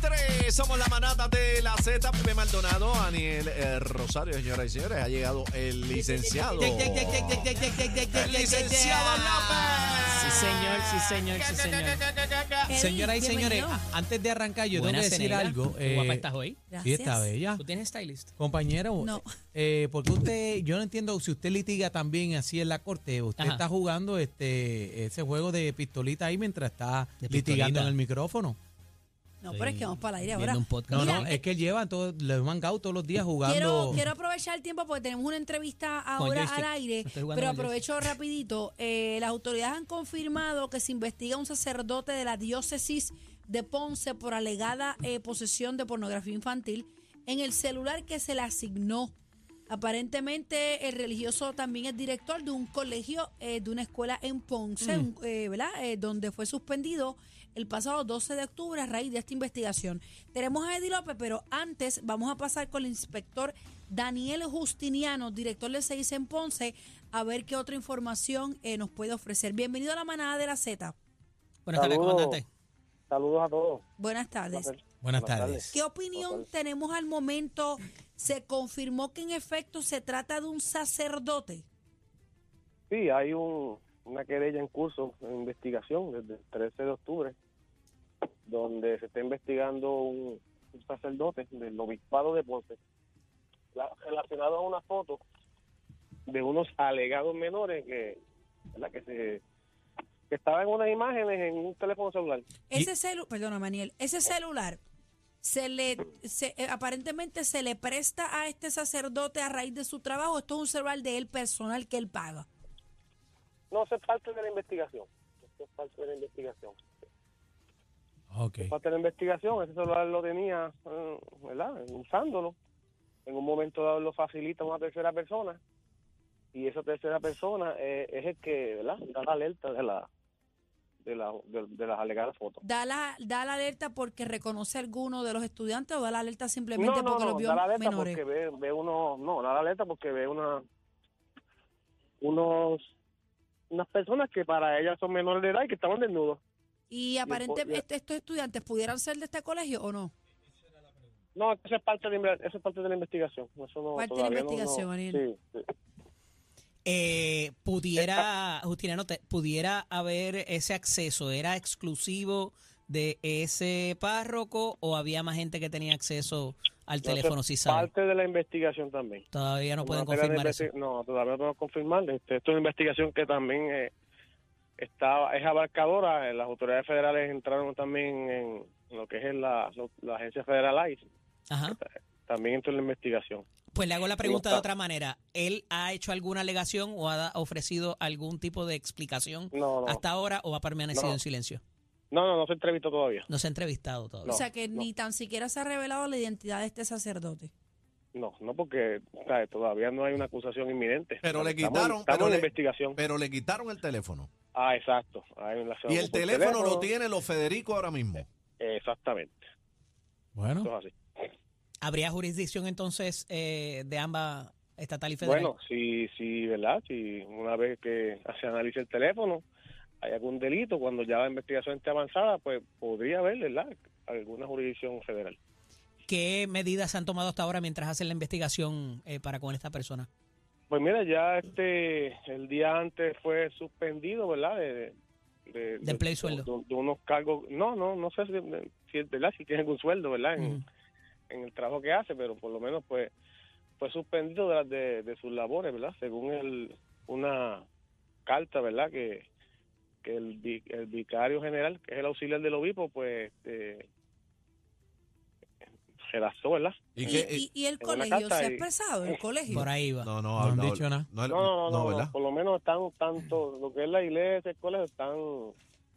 3, somos la manata de la Z, Pepe Maldonado, Daniel eh, Rosario, señoras y señores, ha llegado el licenciado. El licenciado Sí, señor, sí, señor, sí, señor. Eddie, Señoras y señores, antes de arrancar, yo tengo que decir algo. Qué guapa eh, estás hoy. Sí, está bella. ¿Tú tienes stylist? Compañero, No. eh, porque usted, yo no entiendo si usted litiga también así en la corte, usted Ajá. está jugando este ese juego de pistolita ahí mientras está litigando en el micrófono. No, pero es que vamos para el aire ahora. un podcast. No, Mira, no, es que él lleva todo, le han mangado todos los días jugando. Quiero, quiero aprovechar el tiempo porque tenemos una entrevista ahora al aire, pero aprovecho rapidito. Eh, las autoridades han confirmado que se investiga a un sacerdote de la diócesis de Ponce por alegada eh, posesión de pornografía infantil en el celular que se le asignó. Aparentemente el religioso también es director de un colegio, eh, de una escuela en Ponce, un- eh, ¿verdad? Eh, donde fue suspendido el pasado 12 de octubre a raíz de esta investigación. Tenemos a Eddie López, pero antes vamos a pasar con el inspector Daniel Justiniano, director de SEIS en Ponce, a ver qué otra información eh, nos puede ofrecer. Bienvenido a la manada de la Z. Buenas tardes, comandante. Saludos a todos. Buenas tardes. Buenas tardes. ¿Qué opinión tenemos al momento? ¿Se confirmó que en efecto se trata de un sacerdote? Sí, hay un, una querella en curso de investigación desde el 13 de octubre, donde se está investigando un, un sacerdote del obispado de Ponce, la- relacionado a una foto de unos alegados menores que, ¿verdad? que se que estaban unas imágenes en un teléfono celular. Ese celular, perdona Maniel, ese celular se le se, eh, aparentemente se le presta a este sacerdote a raíz de su trabajo. Esto es un celular de él personal que él paga. No, eso es parte de la investigación. Eso es parte de la investigación. Ok. parte de la investigación, ese celular lo tenía, eh, ¿verdad? Usándolo. En un momento dado lo facilita una tercera persona y esa tercera persona eh, es el que, ¿verdad? Da la alerta de la de, la, de, de las alegadas fotos. Da la, da la alerta porque reconoce a alguno de los estudiantes o da la alerta simplemente No, no, porque no, los vio da la alerta menores. porque ve, ve uno, no, da la alerta porque ve una, unos, unas personas que para ellas son menores de edad y que estaban desnudos. Y aparentemente estos estudiantes pudieran ser de este colegio o no. No, eso es parte de, eso es parte de la investigación. Eso no, Parte de la investigación, Ariel. sí, sí. Eh, pudiera, Justiniano, te- pudiera haber ese acceso, ¿era exclusivo de ese párroco o había más gente que tenía acceso al No, teléfono, si sabe? Parte de la investigación también. Todavía no Como pueden confirmar eso. No, todavía no podemos confirmar. Este, esto es una investigación que también eh, está, es abarcadora. Las autoridades federales entraron también en lo que es la, la agencia federal ICE. Ajá. También entró en la investigación. Pues le hago la pregunta de otra manera. ¿Él ha hecho alguna alegación o ha ofrecido algún tipo de explicación No, no. hasta ahora o ha permanecido No. en silencio? No, no, no se entrevistó todavía. No se ha entrevistado todavía. o sea que ni tan siquiera se ha revelado la identidad de este sacerdote. No, no porque ¿sabes? todavía no hay una acusación inminente. Pero le quitaron, Estamos pero en le- investigación. Pero le quitaron el teléfono. Ah, exacto. Y el teléfono lo tiene los Federico ahora mismo. Exactamente. Bueno. Eso es así. ¿Habría jurisdicción entonces eh, de ambas estatal y federal? Bueno, si, si, ¿verdad? Si una vez que se analice el teléfono, hay algún delito, cuando ya la investigación esté avanzada, pues podría haber, ¿verdad? Alguna jurisdicción federal. ¿Qué medidas se han tomado hasta ahora mientras hacen la investigación eh, para con esta persona? Pues mira, ya este, el día antes fue suspendido, ¿verdad? De, de, De. De, de unos cargos, no, no, no sé si, ¿verdad? si tiene algún sueldo, ¿verdad? En. En el trabajo que hace, pero por lo menos pues fue suspendido de, las de, de sus labores, ¿verdad? Según el, una carta, ¿verdad? Que, que el, vi- el vicario general, que es el auxiliar del obispo, pues eh, redactó, ¿verdad? ¿Y ¿Y, qué? y- y el colegio se ha expresado? ¿El colegio? Por ahí va. No, no, No han no, dicho nada. No, No, no, no, no, ¿verdad? por lo menos están tanto, lo que es la iglesia, el colegio, están...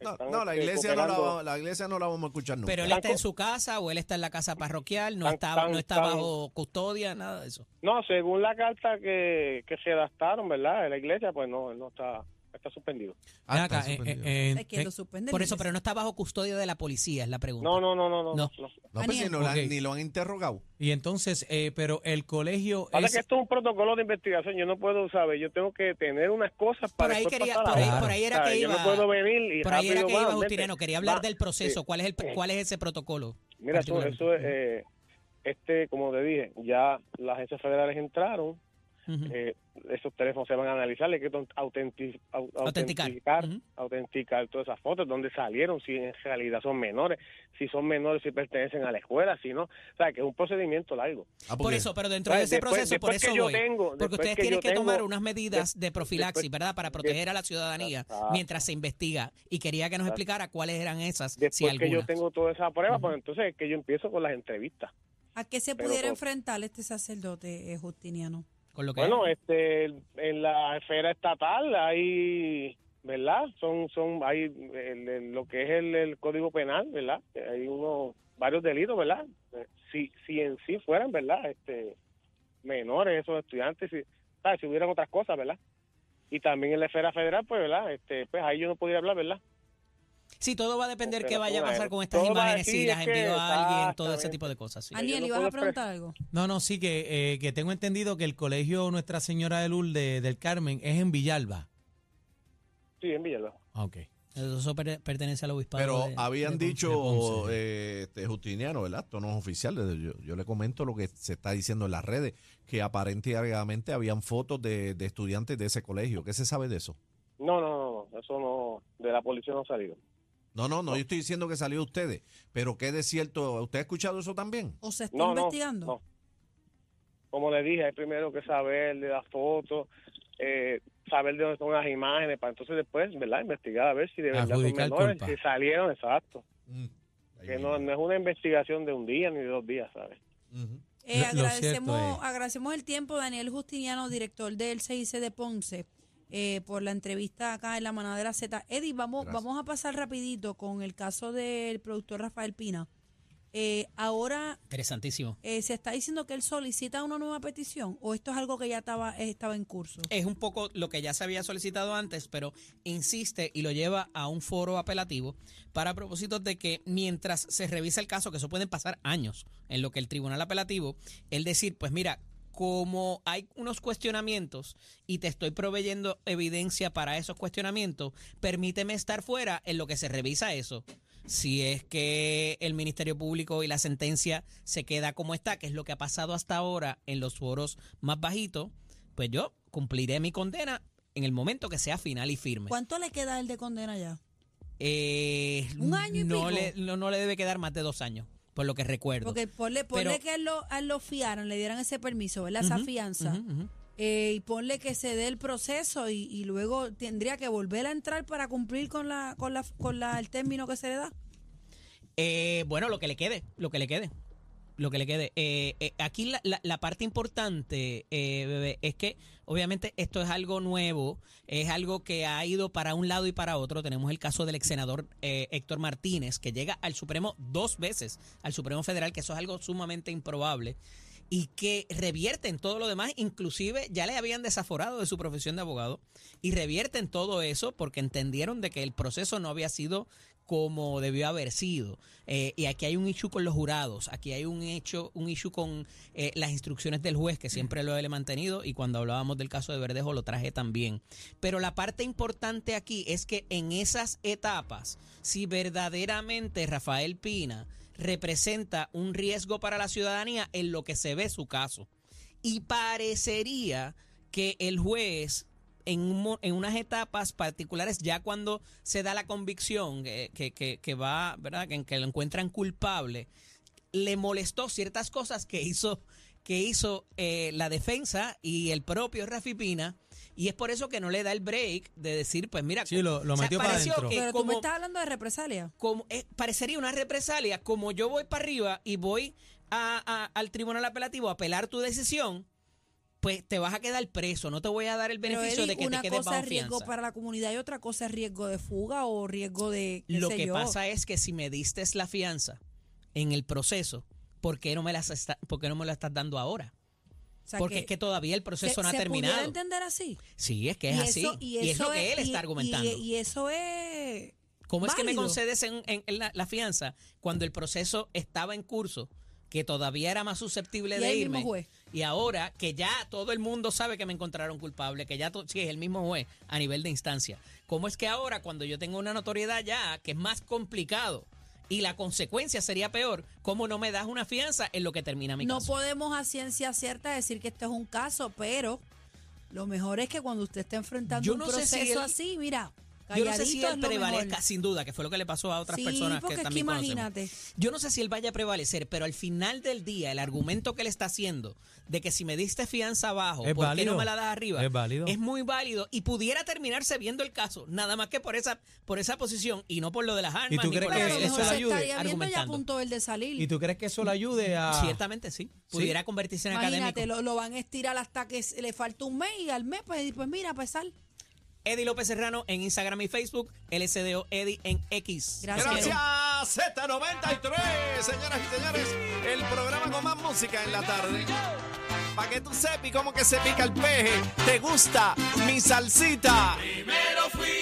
No, la este, iglesia no la, va- la iglesia no la vamos a escuchar nunca. Pero él está en su casa o él está en la casa parroquial, no Tan- está, tan- no está tan- bajo custodia, nada de eso. No, según la carta que, que se adaptaron, ¿verdad? De la iglesia, pues no, él no está, está suspendido. Ah, está acá, eh, eh, eh, lo. Por eso, pero no está bajo custodia de la policía, es la pregunta. No, no, no, no, no. No. no. no, pues, si no la- Ok. ni lo han interrogado. y entonces, eh, pero el colegio Ahora es... que esto es un protocolo de investigación, yo no puedo saber, yo tengo que tener unas cosas para Por ahí, quería, por, ahí, por era que Yo iba. no puedo venir y por ahí era que iba. Justiniano. Quería hablar Va. del proceso. Sí. ¿Cuál es, el, ¿Cuál es ese protocolo? Mira, eso es, eh, este, como te dije, ya las agencias federales entraron, Eh, esos teléfonos se van a analizar, hay que ton- autenti- au- Autenticar. todas esas fotos, dónde salieron, si en realidad son menores, si son menores, si pertenecen a la escuela, si no, o sea, que es un procedimiento largo. Ah, Por eso, pero dentro de ese Después- proceso, por después que eso yo voy. tengo- porque después ustedes que tienen yo que tomar unas medidas de profilaxis, después- ¿verdad? Para proteger a la ciudadanía Ah. mientras se investiga. Y quería que nos explicara cuáles eran esas, si Después que yo algunas. tengo toda esa prueba, pues entonces es que yo empiezo con las entrevistas. ¿A qué se Pero pudiera por- enfrentar este sacerdote eh, justiniano? Con lo que Bueno, este, en la esfera estatal hay, ¿verdad? Son, son, hay el- el- lo que es el, el código penal, ¿verdad? Hay unos, varios delitos, ¿verdad? Eh, Si, si en sí fueran, ¿verdad? Este, menores, esos estudiantes, si, ¿sabes? si hubieran otras cosas, ¿verdad? Y también en la esfera federal, pues, ¿verdad? Este, pues ahí yo no podría hablar, ¿verdad? Sí, todo va a depender qué vaya a pasar con estas imágenes, si las envío a alguien, todo ese tipo de cosas. sí. Aniel, no ¿ibas a preguntar algo? No, no, sí, que, eh, que tengo entendido que el colegio Nuestra Señora de Lourdes del Carmen es en Villalba. Sí, en Villalba. Ah, Ok. Eso per- pertenece al obispado. Pero de- habían de dicho, de eh, este, Justiniano, ¿verdad? Esto no es oficial. Yo, yo le comento lo que se está diciendo en las redes, que aparentemente habían fotos de, de estudiantes de ese colegio. ¿Qué se sabe de eso? No, no, no, no, eso no, de la policía no ha salido. No, no, no, yo estoy diciendo que salió de ustedes. Pero ¿qué de cierto? ¿Usted ha escuchado eso también? ¿O se está No, investigando? no. Como le dije, hay primero que saber de las fotos, eh, saber de dónde son las imágenes, para entonces después, ¿verdad? Investigar a ver si de verdad son menores, culpa. si salieron, exacto. Mm. Que no, no es una investigación de un día ni de dos días, ¿sabes? Eh, agradecemos, agradecemos el tiempo, Daniel Justiniano, director del CIC de Ponce, eh, por la entrevista acá en la manada de la Z. Eddie, vamos, Gracias. vamos a pasar rapidito con el caso del productor Rafael Pina. Eh, ahora Interesantísimo. eh, se está diciendo que él solicita una nueva petición o esto es algo que ya estaba, estaba en curso. Es un poco lo que ya se había solicitado antes, pero insiste y lo lleva a un foro apelativo para propósitos de que mientras se revisa el caso, que eso pueden pasar años en lo que el tribunal apelativo, el decir, pues mira, como hay unos cuestionamientos y te estoy proveyendo evidencia para esos cuestionamientos, permíteme estar fuera en lo que se revisa eso. Si es que el Ministerio Público y la sentencia se queda como está, que es lo que ha pasado hasta ahora en los foros más bajitos, pues yo cumpliré mi condena en el momento que sea final y firme. ¿Cuánto le queda él de condena ya? Eh, ¿Un año y no pico? Le, no, no le debe quedar más de dos años, por lo que recuerdo. Porque ponle, ponle Pero- que lo, a lo fiaran, le dieran ese permiso, ¿verdad? Esa fianza. Eh, y ponle que se dé el proceso y, y luego tendría que volver a entrar para cumplir con la con la con la el término que se le da. Eh, bueno, lo que le quede, lo que le quede. Lo que le quede. Eh, eh, aquí la, la- la parte importante, eh, bebé, es que obviamente esto es algo nuevo, es algo que ha ido para un lado y para otro. Tenemos el caso del ex senador eh, Héctor Martínez, que llega al Supremo dos veces, al Supremo Federal, que eso es algo sumamente improbable y que revierten todo lo demás, inclusive ya le habían desaforado de su profesión de abogado y revierten todo eso porque entendieron de que el proceso no había sido como debió haber sido. Eh, y aquí hay un issue con los jurados, aquí hay un hecho, un issue con eh, las instrucciones del juez, que siempre lo he mantenido, y cuando hablábamos del caso de Verdejo lo traje también. Pero la parte importante aquí es que en esas etapas, si verdaderamente Rafael Pina representa un riesgo para la ciudadanía en lo que se ve su caso. Y parecería que el juez en, un mo- en unas etapas particulares, ya cuando se da la convicción que, que- que- que va, ¿verdad? Que, que lo encuentran culpable, le molestó ciertas cosas que hizo, que hizo eh, la defensa y el propio Rafi Pina. Y es por eso que no le da el break de decir, pues mira, Sí, lo- lo o sea, metió para pareció adentro. que Pero tú como- me estás hablando de represalia. como eh, parecería una represalia, como yo voy para arriba y voy a- a- al tribunal apelativo a apelar tu decisión, pues te vas a quedar preso, no te voy a dar el beneficio Eddie, de que te una quedes cosa bajo es riesgo fianza. para la comunidad y otra cosa es riesgo de fuga o riesgo de qué Lo sé que yo. pasa es que si me diste la fianza en el proceso, ¿por qué no me, las está- por qué no me la estás dando ahora? O sea, Porque es que todavía el proceso se- no ha se terminado. entender así. Sí, es que es y así. eso, y, es eso lo que él está argumentando. Y, eso es ¿Cómo es que me concedes en, en- en la, la fianza cuando el proceso estaba en curso, que todavía era más susceptible de irme? mismo juez. Y ahora que ya todo el mundo sabe que me encontraron culpable, que ya sí es el mismo juez a nivel de instancia. ¿Cómo es que ahora cuando yo tengo una notoriedad ya que es más complicado y la consecuencia sería peor, ¿cómo no me das una fianza en lo que termina mi No caso? podemos a ciencia cierta decir que este es un caso, pero lo mejor es que cuando usted esté enfrentando Yo un no sé proceso si él- así, mira, Yo no sé si él es prevalezca, mejor. sin duda, que fue lo que le pasó a otras Sí, personas que es que también conocemos. imagínate. Yo no sé si él vaya a prevalecer, pero al final del día, el argumento que él está haciendo de que si me diste fianza abajo, Es ¿por qué no me la das arriba? Es válido. muy válido y pudiera terminarse viendo el caso, nada más que por esa por esa posición y no por lo de las armas. ¿Y tú ni crees por que a eso le ayude? estaría viendo ya a argumentando. punto del de salir. ¿Y tú crees que eso le ayude a...? Ciertamente sí. Pudiera convertirse en Imagínate, académico. lo, lo van a estirar hasta que le falta un mes y al mes, pues, pues mira, pues sal. Eddie López Serrano en Instagram y Facebook, LSDO Eddie en X. Gracias. Gracias, Z93, señoras y señores. El programa con más música en la tarde. Para que tú sepas cómo que se pica el peje. ¿Te gusta mi salsita? Primero fui